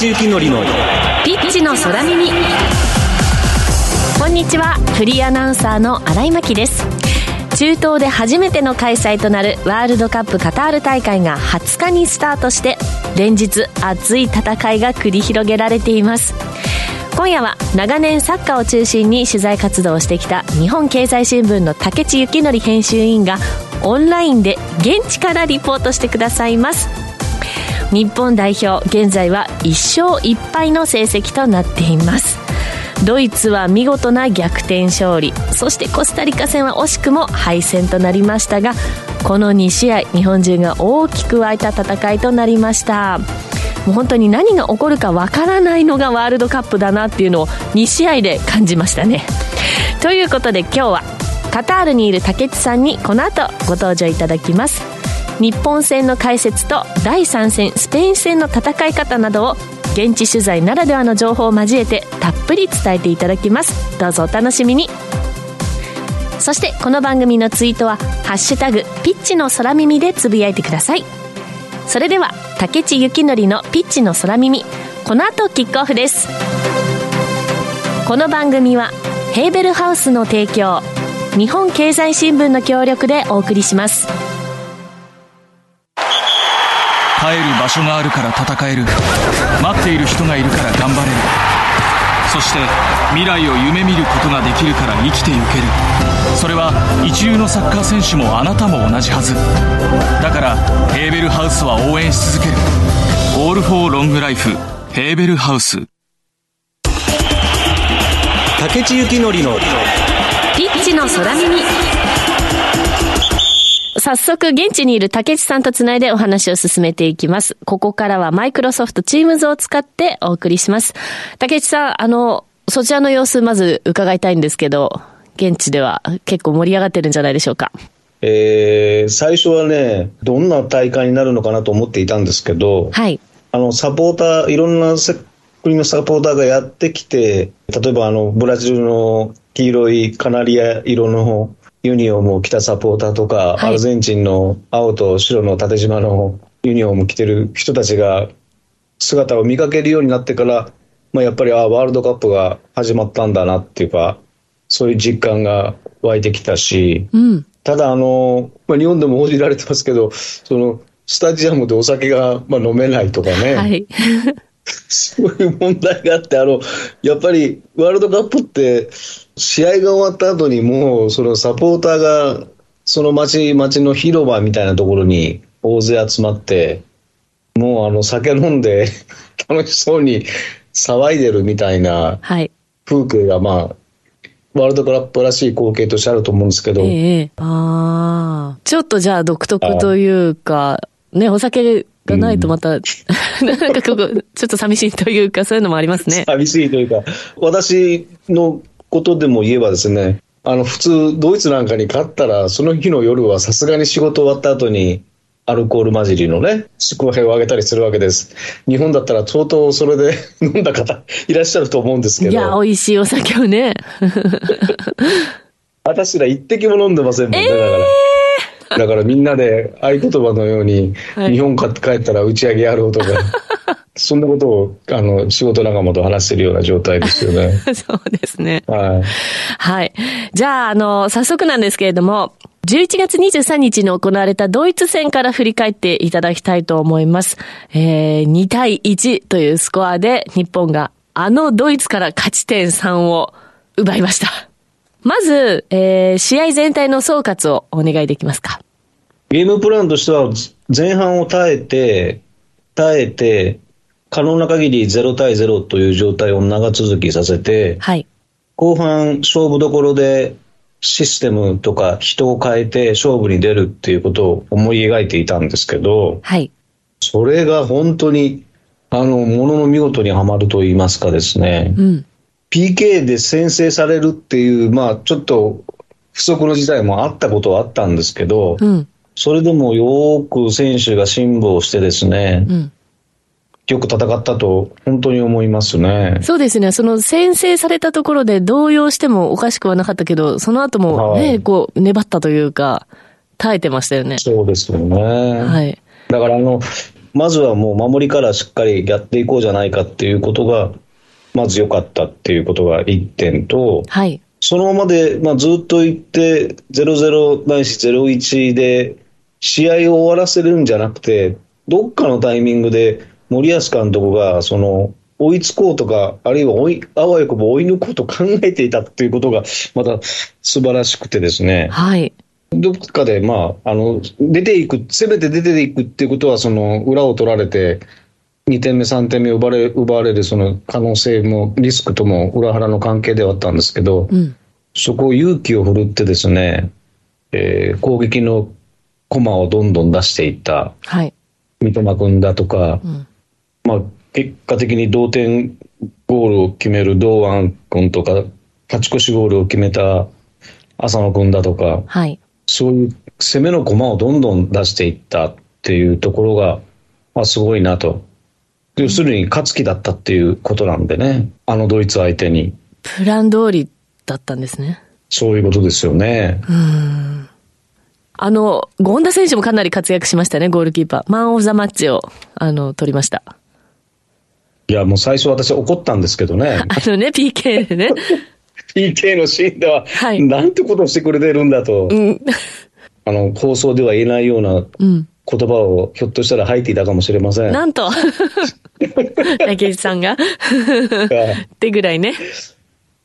内幸典のピッチの空耳。こんにちは。フリーアナウンサーの新井真希です。中東で初めての開催となるワールドカップカタール大会が20日にスタートして連日熱い戦いが繰り広げられています。今夜は長年サッカーを中心に取材活動をしてきた日本経済新聞の竹地幸則編集委員がオンラインで現地からリポートしてくださいます。日本代表現在は1勝1敗の成績となっています。ドイツは見事な逆転勝利。そしてコスタリカ戦は惜しくも敗戦となりましたがこの2試合日本中が大きく沸いた戦いとなりました。もう本当に何が起こるかわからないのがワールドカップだなっていうのを2試合で感じましたね。ということで今日はカタールにいる竹内さんにこの後ご登場いただきます。日本戦の解説と第3戦スペイン戦の戦い方などを現地取材ならではの情報を交えてたっぷり伝えていただきます。どうぞお楽しみに。そしてこの番組のツイートは「ハッシュタグピッチの空耳」でつぶやいてください。それでは竹地幸典のピッチの空耳。この後キックオフです。この番組はヘーベルハウスの提供。日本経済新聞の協力でお送りします。帰る場所があるから戦える。待っている人がいるから頑張れる。そして未来を夢見ることができるから生きてゆける。それは一流のサッカー選手もあなたも同じはず。だからヘーベルハウスは応援し続ける。オールフォーロングライフヘーベルハウス。竹地幸典のピッチの空耳早速、現地にいる竹内さんとつないでお話を進めていきます。ここからはマイクロソフトチームズを使ってお送りします。竹内さん、あの、そちらの様子まず伺いたいんですけど、現地では結構盛り上がってるんじゃないでしょうか。えー最初はね、どんな大会になるのかなと思っていたんですけど、はい。あのサポーター、いろんなせ国のサポーターがやってきて、例えばあのブラジルの黄色いカナリア色のユニフォームを着たサポーターとか、はいアルゼンチンの青と白の縦縞のユニフォームを着てる人たちが姿を見かけるようになってから、まあ、やっぱりあワールドカップが始まったんだなっていうか、そういう実感が湧いてきたし、うん。ただあの、まあ、日本でも報じられてますけど、そのスタジアムでお酒が、まあ、飲めないとかね、はい。そういう問題があって、あのやっぱりワールドカップって、試合が終わった後にもう、そのサポーターが、その街街の広場みたいなところに大勢集まって、もうあの酒飲んで 楽しそうに騒いでるみたいなはい。風景が、まあ、ワールドカップらしい光景としてあると思うんですけど、ええああ。ちょっとじゃあ独特というか、ね、お酒がないとまた、なんかここ、ちょっと寂しいというか、そういうのもありますね。寂しいというか、私のことでも言えばですね、あの普通、ドイツなんかに勝ったら、その日の夜はさすがに仕事終わった後に、アルコール混じりのね、宿杯をあげたりするわけです。日本だったら相当それで 飲んだ方いらっしゃると思うんですけいや、ど、美味しいお酒をね。私ら一滴も飲んでませんもんね、だから。だからみんなで合言葉のように、はい日本買って帰ったら打ち上げやろうとか、そんなことをあの仕事仲間と話してるような状態ですよね。そうですね。はいはい。じゃあ、あの、早速なんですけれども、11月23日に行われたドイツ戦から振り返っていただきたいと思います。えー、2対1というスコアで日本があのドイツから勝ち点3を奪いました。まず、えー、試合全体の総括をお願いできますか。ゲームプランとしては、前半を耐えて、耐えて、可能な限り0対0という状態を長続きさせて、はい。後半、勝負どころでシステムとか人を変えて勝負に出るっていうことを思い描いていたんですけど、はい。それが本当に、あの、ものの見事にはまると言いますかですね、うん。PK で先制されるっていう、まあ、ちょっと不測の事態もあったことはあったんですけど、うん。それでもよーく選手が辛抱してですね、うん。よく戦ったと本当に思いますね。そうですね。その先制されたところで動揺してもおかしくはなかったけど、その後もね、はいこう、粘ったというか、耐えてましたよね。そうですよね。はい。だからあの、まずはもう守りからしっかりやっていこうじゃないかっていうことが、まず良かったっていうことが1点と、はい。そのままで、まあ、ずっと行って、0-0ないし0-1で、試合を終わらせるんじゃなくて、どっかのタイミングで森保監督が、その、追いつこうとか、あるいは追い、あわよくば追い抜こうと考えていたっていうことが、また素晴らしくてですね。はい。どっかで、まあ、あの、出ていく、せめて出ていくっていうことは、その、裏を取られて、2点目、3点目奪われ奪われるその可能性も、リスクとも裏腹の関係ではあったんですけど、うん。そこを勇気を振るってですね、えー攻撃の駒をどんどん出していったはい。三笘君だとか、うん。まあ、結果的に同点ゴールを決める堂安君とか、勝ち越しゴールを決めた浅野君だとか、はい。そういう攻めの駒をどんどん出していったっていうところが、まあ、すごいなと。要するに勝つ気だったっていうことなんでね、あのドイツ相手に。プラン通りだったんですね。そういうことですよね。あの、権田選手もかなり活躍しましたね、ゴールキーパー。マン・オブ・ザ・マッチを、あの、取りました。いや、もう最初私怒ったんですけどね。あのね、PK でね。PK のシーンでは、はいなんてことをしてくれてるんだと、うん。あの、放送では言えないようなうん。言葉をひょっとしたら吐いていたかもしれません。なんと、竹内さんが、ってぐらいね、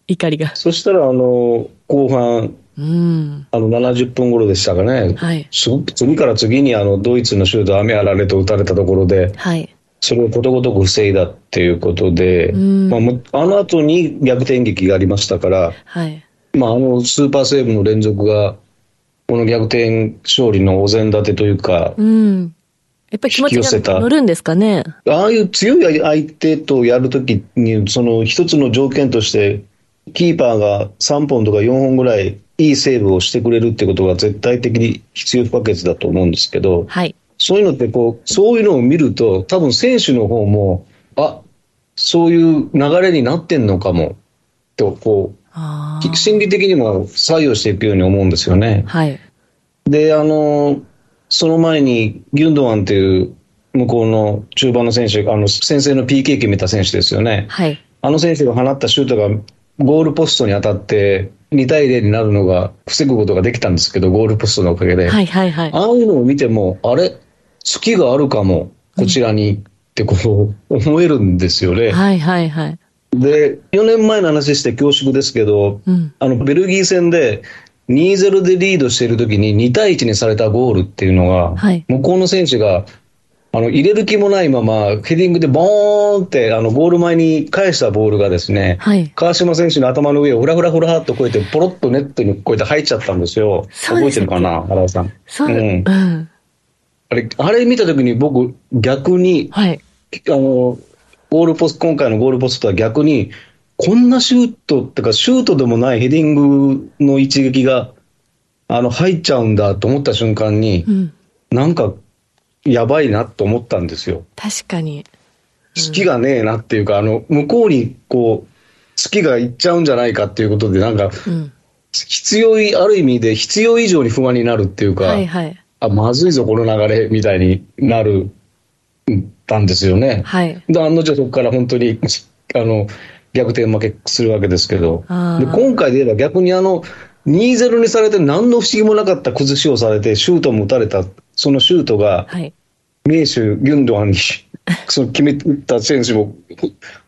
怒りが。そしたら、あの、後半、うん。あの、70分頃でしたかね。はい。次から次にあのドイツのシュート、雨あられと打たれたところで、はい。それをことごとく防いだっていうことで、んまあむ、あの後に逆転劇がありましたから、はい。まあ、あのスーパーセーブの連続が、この逆転勝利のお膳立てというか、うん。やっぱり気持ち引き寄せたが乗るんですかね？ああいう強い相手とやるときに、その一つの条件として、キーパーが3本とか4本ぐらいいいセーブをしてくれるってことが絶対的に必要不可欠だと思うんですけど、はい。そういうのってこう、そういうのを見ると、多分選手の方も、あそういう流れになってんのかも、と、こう。心理的にも作用していくように思うんですよね。はい。で、あの、その前に、ギュンドアンっていう、向こうの中盤の選手、あの、先制の PK 決めた選手ですよね。はい。あの選手が放ったシュートがゴールポストに当たって、2対0になるのが防ぐことができたんですけど、ゴールポストのおかげで。はいはいはい。ああいうのを見ても、あれ、月があるかも、こちらに、ってこう、思えるんですよね。はいはいはい。で、4年前の話して恐縮ですけど、うん。あの、ベルギー戦で、2-0でリードしているときに2対1にされたゴールっていうのが、はい向こうの選手が、あの、入れる気もないまま、ヘディングでボーンって、あの、ゴール前に返したボールがですね、はい。川島選手の頭の上をふらふらふらっとこうやって、ポロッとネットにこうやって入っちゃったんですよ。覚えてるかな、原田さん。そう、ううんん。あれ、あれ見たときに僕、逆に、はい。あの、ゴールポスト、今回のゴールポストは逆に、こんなシュートってか、シュートでもないヘディングの一撃が、あの、入っちゃうんだと思った瞬間にう、ん。なんか、やばいなと思ったんですよ。確かに。月がねえなっていうか、あの、向こうに、こう、月が行っちゃうんじゃないかっていうことで、なんか、うん。必要い、ある意味で必要以上に不安になるっていうか、はいはい。あ、まずいぞ、この流れ、みたいになる、たんですよね。はい。で、案の定そこから本当に、あの、逆転負けするわけですけど、で今回で言えば逆にあの、2-0にされて何の不思議もなかった崩しをされて、シュートも打たれた、そのシュートが、はい。名手、ギュンドアンに、その決め打った選手も、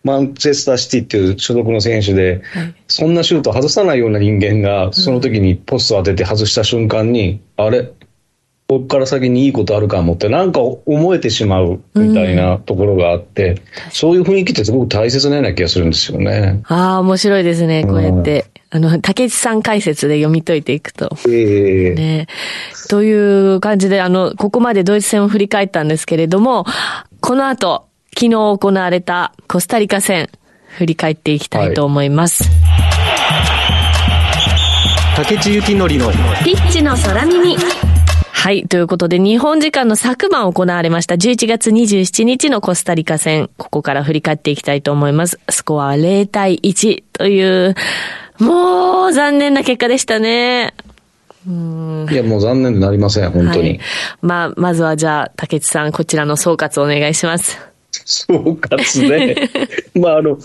マンチェスターシティっていう所属の選手で、はい。そんなシュート外さないような人間が、その時にポスト当てて外した瞬間に、あれ、ここから先にいいことあるかもって、なんか思えてしまうみたいなところがあって、そういう雰囲気ってすごく大切なような気がするんですよね。ああ、面白いですね。こうやって。あの、竹内さん解説で読み解いていくと。ええね。という感じで、あの、ここまでドイツ戦を振り返ったんですけれども、この後、昨日行われたコスタリカ戦、振り返っていきたいと思います。竹地幸典のピッチの空耳。はい。ということで、日本時間の昨晩行われました11月27日のコスタリカ戦、ここから振り返っていきたいと思います。スコアは0対1という、もう残念な結果でしたね。いや、もう残念でなりません、本当に。はい、まあ、まずはじゃあ、竹内さん、こちらの総括お願いします。総括ね。まあ、あの、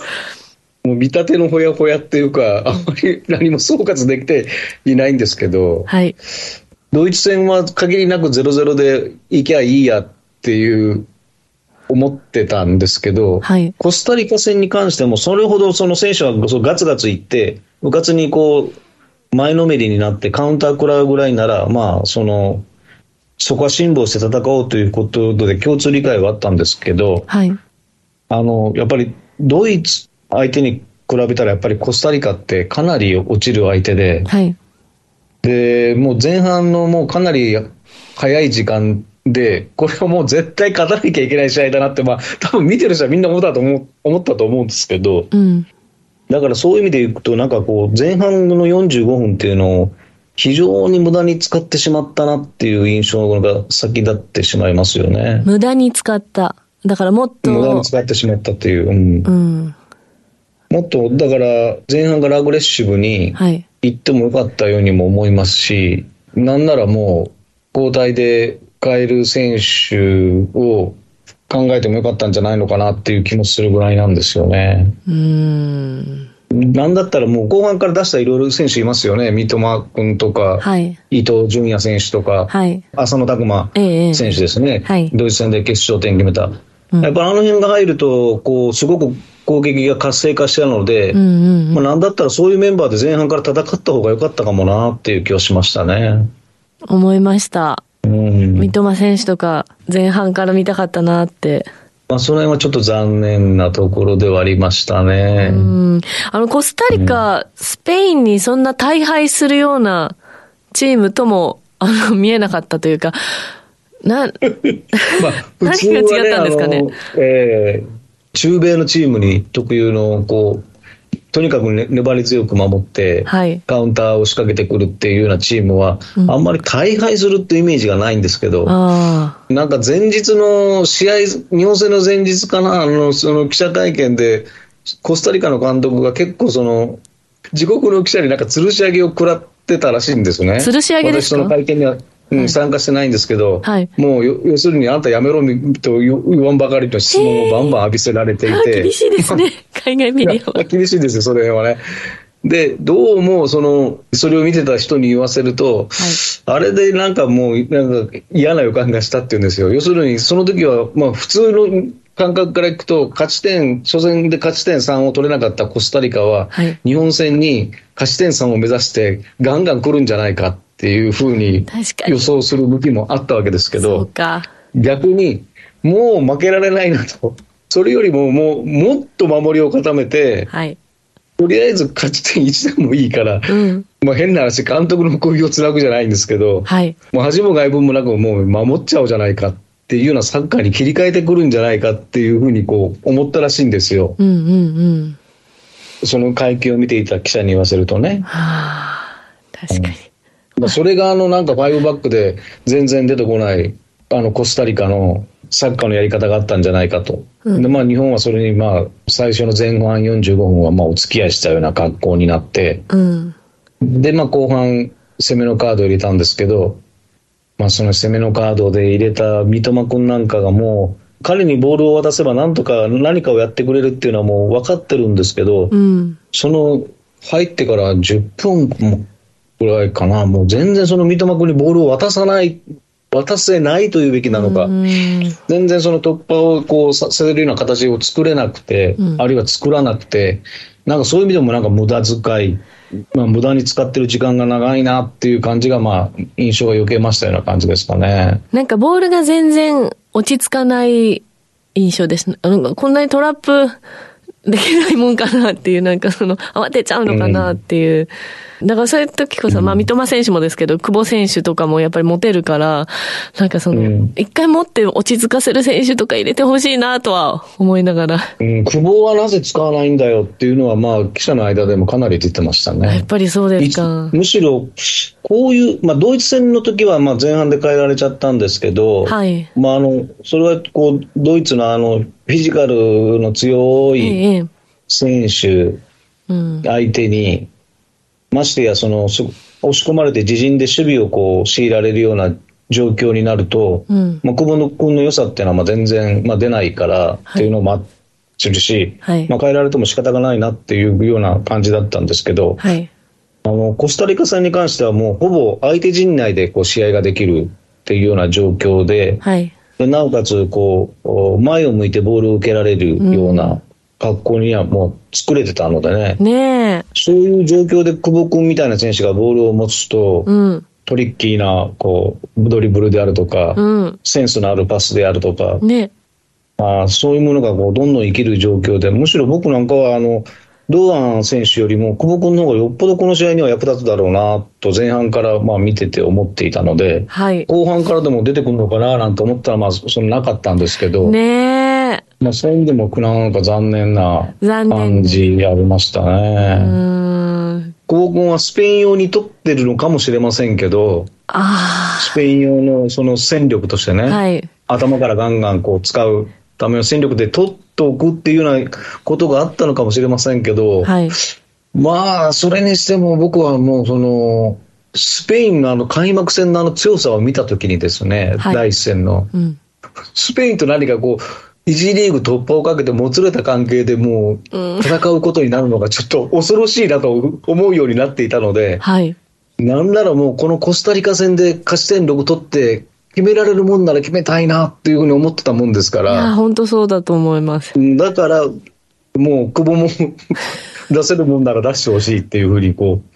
もう見立てのほやほやっていうか、あまり何も総括できていないんですけど、はい。ドイツ戦は限りなく0-0でいきゃいいやっていう思ってたんですけど、はいコスタリカ戦に関しても、それほどその選手はガツガツいって、部活にこう、前のめりになってカウンター食らうぐらいなら、まあ、その、そこは辛抱して戦おうということで共通理解はあったんですけど、はい。あの、やっぱりドイツ相手に比べたらやっぱりコスタリカってかなり落ちる相手で、はい。で、もう前半のもうかなり早い時間で、これはもう絶対勝たなきゃいけない試合だなって、まあ、多分見てる人はみんな思ったと思う思ったと思うんですけど、うん。だからそういう意味でいくと、なんかこう、前半の45分っていうのを、非常に無駄に使ってしまったなっていう印象が先立ってしまいますよね。無駄に使った。だからもっと、無駄に使ってしまったっていう。うんうん。もっと、だから、前半からアグレッシブにはい。行ってもよかったようにも思いますし、なんならもう、交代で変える選手を考えてもよかったんじゃないのかなっていう気もするぐらいなんですよね。うーん。なんだったらもう後半から出したいろいろ選手いますよね。三笘君とか、はい。伊東純也選手とか、はい。浅野拓磨ええ選手ですね、はいドイツ戦で決勝点決めた、うんやっぱあの辺が入ると、こうすごく攻撃が活性化したので、うんうんうん。まあ、なんだったらそういうメンバーで前半から戦った方が良かったかもなっていう気はしましたね。思いました。うん三笘選手とか、前半から見たかったなって。まあ、その辺はちょっと残念なところではありましたね。うん。あの、コスタリカ、スペインにそんな大敗するようなチームとも、あの、見えなかったというか、な、まあ、普何が違ったんですかねあのえー中米のチームに特有の、こう、とにかく、ね、粘り強く守って、はい。カウンターを仕掛けてくるっていうようなチームは、うんあんまり大敗するっていうイメージがないんですけど、あなんか前日の試合、日本戦の前日かな、あのその記者会見で、コスタリカの監督が結構その、自国の記者になんか吊るし上げを食らってたらしいんですね。吊るし上げですか？私その会見には、うん参加してないんですけど、はいもうよ要するにあんたやめろと言わんばかりの質問をバンバン浴びせられてい あ。て。厳しいですね。海外メディアは。厳しいですよ、それはね。で、どうも、その、それを見てた人に言わせると、あれでなんかもう、なんか嫌な予感がしたっていうんですよ。要するに、その時は、まあ普通の感覚からいくと、勝ち点、初戦で勝ち点3を取れなかったコスタリカは、はい日本戦に勝ち点3を目指して、ガンガン来るんじゃないかっていうふうに予想する向きもあったわけですけど。逆に、もう負けられないなと。それよりも、もう、もっと守りを固めて、はい。とりあえず勝ち点1でもいいから、うん。まあ変な話、監督の首をつなぐじゃないんですけど、はい。もう恥も外聞もなく、もう守っちゃおうじゃないかっていうようなサッカーに切り替えてくるんじゃないかっていうふうにこう思ったらしいんですよ。うんうんうん。その会見を見ていた記者に言わせるとね。はあ、確かに。まあそれがあのなんか5バックで全然出てこないあのコスタリカのサッカーのやり方があったんじゃないかと。うんでまあ日本はそれにまあ最初の前半45分はまあお付き合いしたような格好になって、うん。で、まあ、後半、攻めのカードを入れたんですけど、まあ、その攻めのカードで入れた三笘君なんかがもう、彼にボールを渡せばなんとか何かをやってくれるっていうのはもう分かってるんですけど、うん。その入ってから10分もぐらいかな、もう全然その三笘君にボールを渡さない、渡せないというべきなのか、うん全然その突破をこうさせるような形を作れなくて、うんあるいは作らなくて、なんかそういう意味でもなんか無駄遣い、まあ、無駄に使ってる時間が長いなっていう感じが、まあ、印象が余計ましたような感じですかね。なんかボールが全然落ち着かない印象です。なんかこんなにトラップできないもんかなっていう、なんかその慌てちゃうのかなっていう。だからそういう時こそ、まあ三笘選手もですけど、久保選手とかもやっぱり持てるから、なんかそのうん、一回持って落ち着かせる選手とか入れてほしいなとは思いながら。うん、久保はなぜ使わないんだよっていうのは、まあ、記者の間でもかなり出てましたねやっ。ぱりそうですかい。むしろ、こういう、まあ、ドイツ戦の時はまあ前半で変えられちゃったんですけど、はい。まあ、あのそれはこうドイツのあのフィジカルの強いええ。選手うん。相手に、ましてやそのそ押し込まれて自陣で守備をこう強いられるような状況になると、うんまあ、久保君の良さっていうのはまあ全然、まあ、出ないからっていうのもあってるし、はいまあ、変えられても仕方がないなっていうような感じだったんですけど、はい。あのコスタリカ戦に関してはもうほぼ相手陣内でこう試合ができるっていうような状況で、はい。でなおかつこうお前を向いてボールを受けられるような格好にはもう作れてたのでね、ねえ。そういう状況で久保君みたいな選手がボールを持つと、うん。トリッキーなこうドリブルであるとか、うん。センスのあるパスであるとか、ねまあ、そういうものがこうどんどん生きる状況で、むしろ僕なんかはあの堂安選手よりも久保君の方がよっぽどこの試合には役立つだろうなと前半からまあ見てて思っていたので、はい。後半からでも出てくるのかななんて思ったら、まあ、そのなかったんですけど、ねえ。まあ、そういう意味でもなんか残念な感じありましたうね。ーん。久保君はスペイン用に取ってるのかもしれませんけど、あスペイン用のその戦力としてね、あ。はい。頭からガンガンこう使うための戦力で取っておくっていうようなことがあったのかもしれませんけど、はい。まあ、それにしても僕はもうその、スペインのあの開幕戦のあの強さを見たときにですね、はい第一戦の、うん。スペインと何かこう、一次リーグ突破をかけてもつれた関係でもう戦うことになるのがちょっと恐ろしいなと思うようになっていたので、はい。なんならもうこのコスタリカ戦で勝ち点6取って決められるもんなら決めたいなっていうふうに思ってたもんですかいや、ら、本当そうだと思います。だからもう久保も 出せるもんなら出してほしいっていうふうにこう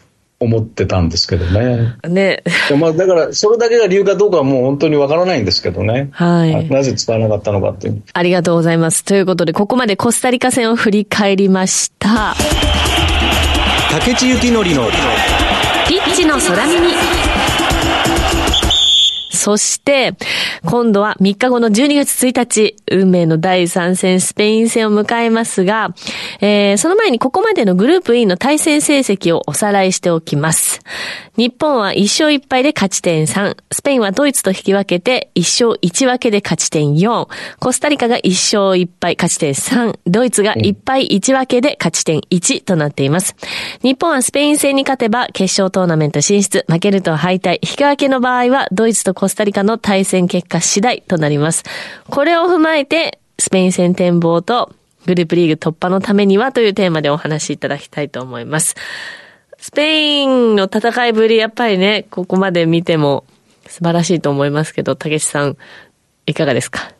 思ってたんですけどね。ね。まあだからそれだけが理由かどうかはもう本当にわからないんですけどね。はい。なぜ使わなかったのかっていう。ありがとうございます。ということで、ここまでコスタリカ戦を振り返りました。竹地幸典のピッチの空耳。そして、今度は3日後の12月1日、運命の第3戦スペイン戦を迎えますが、えー、その前にここまでのグループ E の対戦成績をおさらいしておきます。日本は1勝1敗で勝ち点3、スペインはドイツと引き分けて1勝1分けで勝ち点4、コスタリカが1勝1敗勝ち点3、ドイツが1敗1分けで勝ち点1となっています。日本はスペイン戦に勝てば決勝トーナメント進出、負けると敗退、引き分けの場合はドイツとコスタリカの対戦結果次第となります。これを踏まえて、スペイン戦展望とグループリーグ突破のためにはというテーマでお話しいただきたいと思います。スペインの戦いぶり、やっぱりね、ここまで見ても素晴らしいと思いますけど、竹内さん、いかがですか？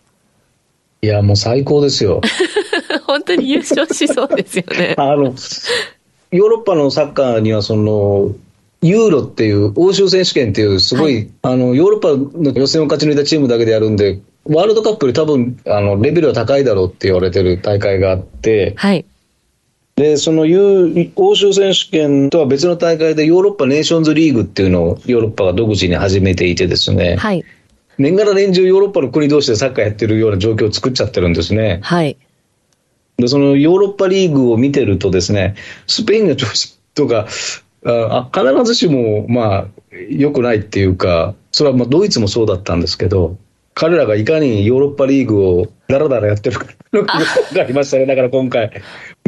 いや、もう最高ですよ。本当に優勝しそうですよね。あの、ヨーロッパのサッカーにはその、ユーロっていう、欧州選手権っていう、すごい、あの、ヨーロッパの予選を勝ち抜いたチームだけでやるんで、ワールドカップより多分、あの、レベルは高いだろうって言われてる大会があって、はい。で、そのユー欧州選手権とは別の大会でヨーロッパネーションズリーグっていうのをヨーロッパが独自に始めていてですね、はい。年がら年中ヨーロッパの国同士でサッカーやってるような状況を作っちゃってるんですね。はい。で、そのヨーロッパリーグを見てるとですね、スペインの調子とか、あ必ずしも、まあ、良くないっていうか、それはまあドイツもそうだったんですけど、彼らがいかにヨーロッパリーグをダラダラやってるか分かりましたね。だから今回、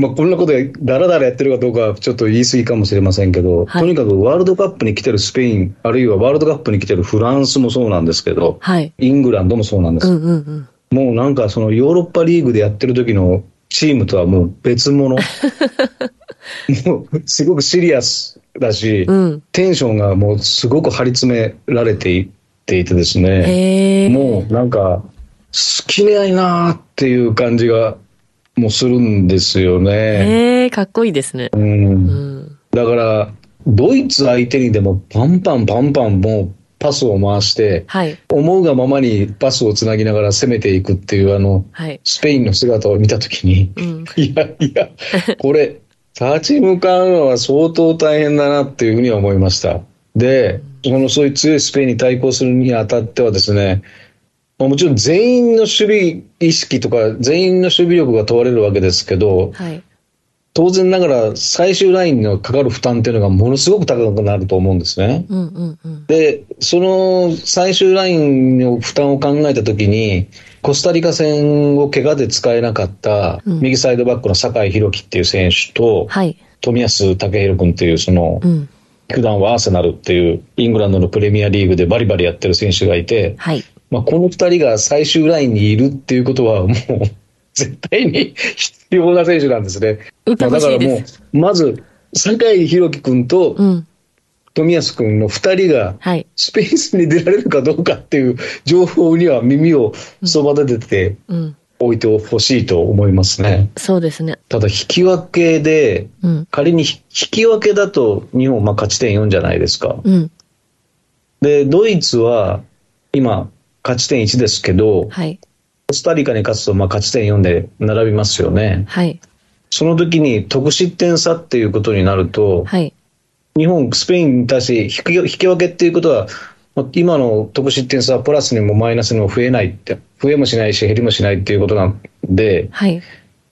まあ、こんなことでダラダラやってるかどうかはちょっと言い過ぎかもしれませんけど、はいとにかくワールドカップに来てるスペイン、あるいはワールドカップに来てるフランスもそうなんですけど、はい。イングランドもそうなんです。うんうんうん。もうなんかそのヨーロッパリーグでやってる時のチームとはもう別物。もうすごくシリアスだし、うん。テンションがもうすごく張り詰められていっていてですね。もうなんか好きないなっていう感じがもうするんですよね。へえ、かっこいいですね。うんうん。だから、ドイツ相手にでもパンパンパンパンもうパスを回して、はい。思うがままにパスをつなぎながら攻めていくっていうあの、はい。スペインの姿を見たときに、うん。いやいや、これ、立ち向かうのは相当大変だなっていうふうには思いました。で、そのそういう強いスペインに対抗するにあたってはですね、もちろん全員の守備意識とか、全員の守備力が問われるわけですけど、はい。当然ながら最終ラインのかかる負担っていうのがものすごく高くなると思うんですね。うんうんうん。で、その最終ラインの負担を考えたときに、コスタリカ戦を怪我で使えなかったうん右サイドバックの酒井宏樹っていう選手と、はい。冨安健洋君っていうそのうん。普段はアーセナルっていうイングランドのプレミアリーグでバリバリやってる選手がいて、はい。まあ、この2人が最終ラインにいるっていうことは、もう絶対に必要な選手なんですね。受けまあだからも。う、まず、酒井宏樹君とうん。冨安君の2人が、はい。スペースに出られるかどうかっていう情報には耳をそば立ててうん。おいてほしいと思いますね。そうですね。ただ、引き分けで、うん。仮に引き分けだと日本まあ勝ち点4じゃないですか。うん。で、ドイツは今、勝ち点1ですけど、はい。コスタリカに勝つとまあ勝ち点4で並びますよね。はい。その時に得失点差っていうことになると、はい。日本、スペインに対して引き分けっていうことは、まあ今の得失点差はプラスにもマイナスにも増えないって、増えもしないし減りもしないっていうことなんで、はい。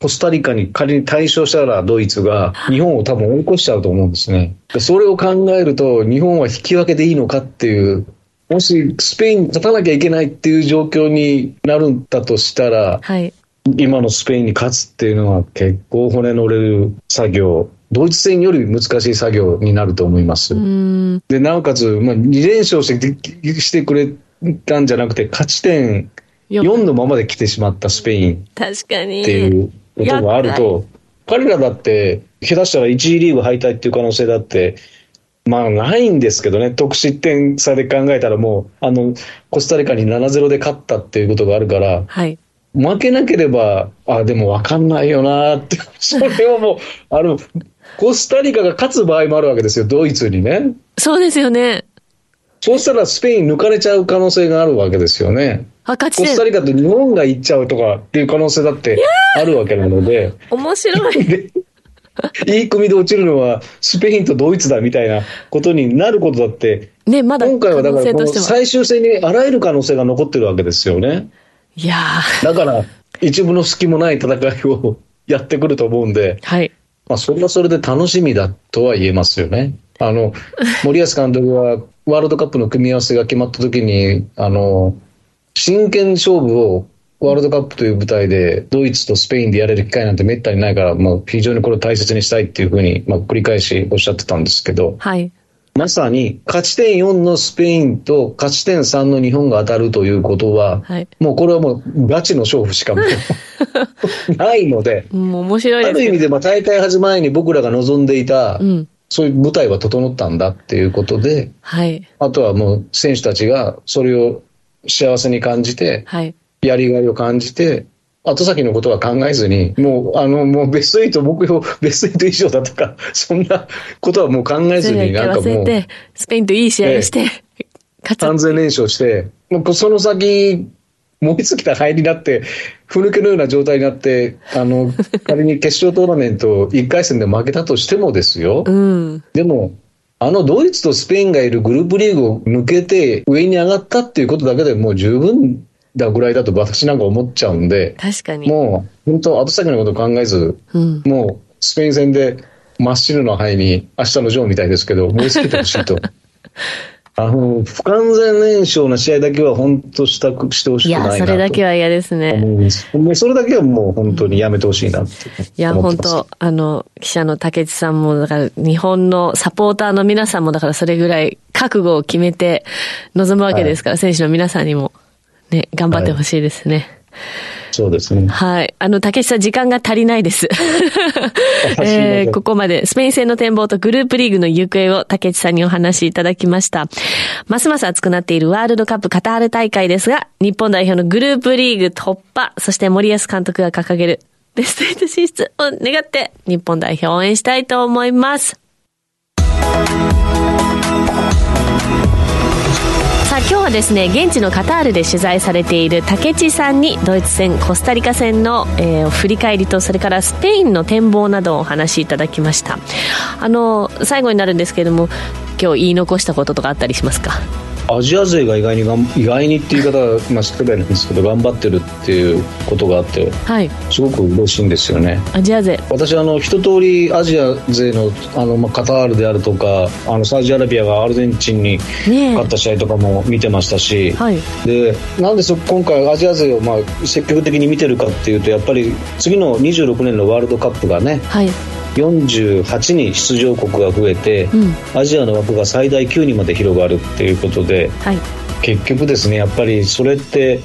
コスタリカに仮に対勝したらドイツが日本を多分追い越しちゃうと思うんですね。でそれを考えると日本は引き分けでいいのかっていう、もしスペインに勝たなきゃいけないっていう状況になるんだとしたら、はい。今のスペインに勝つっていうのは結構骨の折れる作業、ドイツ戦より難しい作業になると思います。うーん。で、なおかつ、まあ、2連勝してしてくれたんじゃなくて、勝ち点4のままで来てしまったスペイン確かに。っていうことがあると、彼らだって、下手したら1次リーグ敗退っていう可能性だって、まあないんですけどね、得失点差で考えたらもう、あの、コスタリカに7-0で勝ったっていうことがあるから、はい。負けなければ、あ、でも分かんないよなって、それはもう、あの、コスタリカが勝つ場合もあるわけですよ、ドイツにね。そうですよね。そうしたらスペイン抜かれちゃう可能性があるわけですよね。コスタ点。リカと日本が行っちゃうとかっていう可能性だってあるわけなので、面白い。で いい組で落ちるのはスペインとドイツだみたいなことになることだって、ね、まだ今回はだから。最終戦にあらゆる可能性が残ってるわけですよね。いやー。だから、一部の隙もない戦いをやってくると思うんで、はい。まあ、それはそれで楽しみだとは言えますよね。あの、森保監督はワールドカップの組み合わせが決まった時に、あの、真剣勝負をワールドカップという舞台でドイツとスペインでやれる機会なんてめったにないから、まあ、非常にこれを大切にしたいっていうふうに、まあ、繰り返しおっしゃってたんですけど、はい。まさに勝ち点4のスペインと勝ち点3の日本が当たるということは、はい。もうこれはもうガチの勝負しか ないので、もう面白いあ。る意味でまあ大会始まる前に僕らが望んでいた、うん。そういう舞台は整ったんだっていうことで、はい。あとはもう選手たちがそれを幸せに感じて、はい。やりがいを感じて、後先のことは考えずに、もう、あの、もうベスト8目標、ベスト8以上だとか、そんなことはもう考えずに、なんかもう、て、スペインといい試合をして、勝つ。完全連勝して、もうその先、燃え尽きた灰になって、ふぬけのような状態になって、あの、仮に決勝トーナメント1回戦で負けたとしてもですよ、うん。でも、あのドイツとスペインがいるグループリーグを抜けて上に上がったっていうことだけでもう十分だぐらいだと私なんか思っちゃうんで、確かに。もう本当後先のことを考えず、うん。もうスペイン戦で真っ白な灰に明日のジョーみたいですけど、燃え尽きてほしいと。あの、不完全燃焼な試合だけは本当したくしてほしいや、くないなとそれだけは嫌ですね。もうそれだけはもう本当にやめてほしいなっていや、本当あの、記者の竹内さんも、だから、日本のサポーターの皆さんも、だからそれぐらい覚悟を決めて臨むわけですから、選手の皆さんにも、ね、頑張ってほしいですね。そうですね。はい。あの、竹内さん、時間が足りないです。えーここまで、スペイン戦の展望とグループリーグの行方を竹内さんにお話しいただきました。ますます熱くなっているワールドカップカタール大会ですが、日本代表のグループリーグ突破、そして森保監督が掲げるベスト8進出を願って、日本代表を応援したいと思います。さあ今日はですね現地のカタールで取材されている竹地さんにドイツ戦コスタリカ戦の、えー振り返りとそれからスペインの展望などをお話しいただきました。あの最後になるんですけれども今日言い残したこととかあったりしますか？アジア勢が意外にがん意外にっていう言い方は、まあ、失礼なんですけど頑張ってるっていうことがあってはい。すごく嬉しいんですよね。アジア勢。私あの一通りアジア勢のあの、まあ、カタールであるとかあのサウジアラビアがアルゼンチンにね勝った試合とかも見てましたし、はい。でなんでそ今回アジア勢をまあ積極的に見てるかっていうとやっぱり次の26年のワールドカップがねはい48に出場国が増えて、うん。アジアの枠が最大9にまで広がるっていうことではい。結局ですねやっぱりそれって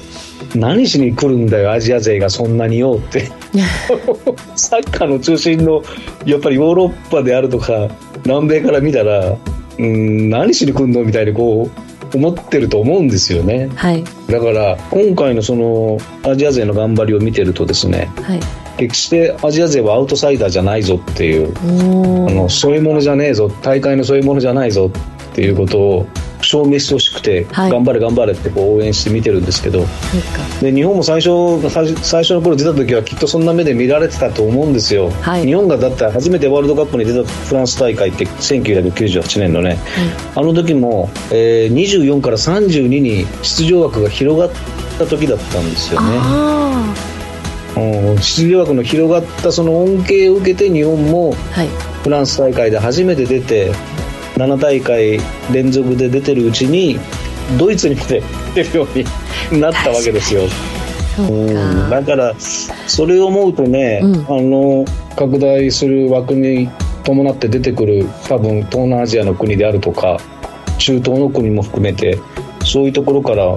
何しに来るんだよアジア勢がそんなによって。サッカーの中心のやっぱりヨーロッパであるとか南米から見たらうん何しに来るのみたいにこう思ってると思うんですよね。はい。だから今回のそのアジア勢の頑張りを見てるとですねはい決してアジア勢はアウトサイダーじゃないぞっていうあのそういうものじゃねえぞ大会のそういうものじゃないぞっていうことを証明してほしくて、はい。頑張れ頑張れってこう応援して見てるんですけどで日本も最初最最初の頃出た時はきっとそんな目で見られてたと思うんですよ、はい。日本がだって初めてワールドカップに出たフランス大会って1998年のねあの時も、えー24から32に出場枠が広がった時だったんですよね。出場枠の広がったその恩恵を受けて日本もフランス大会で初めて出て7大会連続で出てるうちにドイツにまで出るように なったわけですよ。そううんかだからそれを思うとね、うん。あの拡大する枠に伴って出てくる多分東南アジアの国であるとか中東の国も含めてそういうところから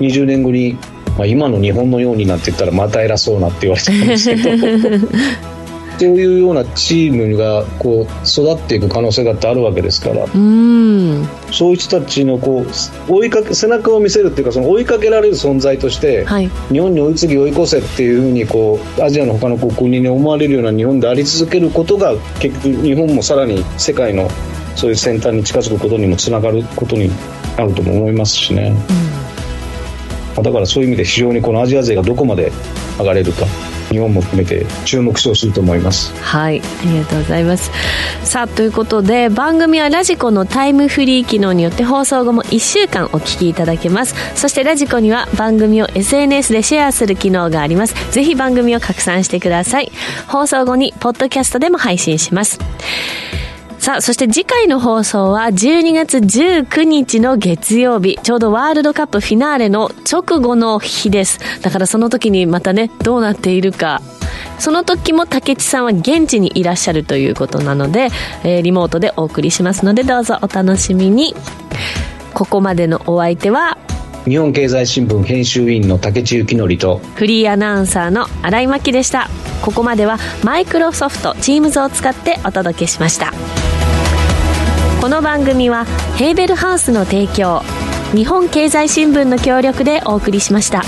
20年後に、まあ、今の日本のようになんて言ったらまた偉そうなって言われちゃうんですけど。そういうようなチームがこう育っていく可能性だってあるわけですから。うーん。そういう人たちのこう追いかけ背中を見せるっていうかその追いかけられる存在として、はい。日本に追いつぎ追い越せっていうふうにこうアジアの他の国に思われるような日本であり続けることが結局日本もさらに世界のそういう先端に近づくことにもつながることになるとも思いますしね、だからそういう意味で非常にこのアジア勢がどこまで上がれるか日本も含めて注目してほしいと思いますはい、ありがとうございます。さあ、ということで、番組はラジコのタイムフリー機能によって放送後も1週間お聞きいただけます。そしてラジコには番組を SNS でシェアする機能があります。ぜひ番組を拡散してください。放送後に、ポッドキャストでも配信します。さあ、そして次回の放送は12月19日の月曜日、ちょうどワールドカップフィナーレの直後の日です。だからその時にまたね、どうなっているか。その時も竹地さんは現地にいらっしゃるということなので、えーリモートでお送りしますので、どうぞお楽しみに。ここまでのお相手は、日本経済新聞編集委員の竹地幸則とフリーアナウンサーの新井真希でした。ここまではマイクロソフト Teams を使ってお届けしました。この番組はヘーベルハウスの提供、日本経済新聞の協力でお送りしました。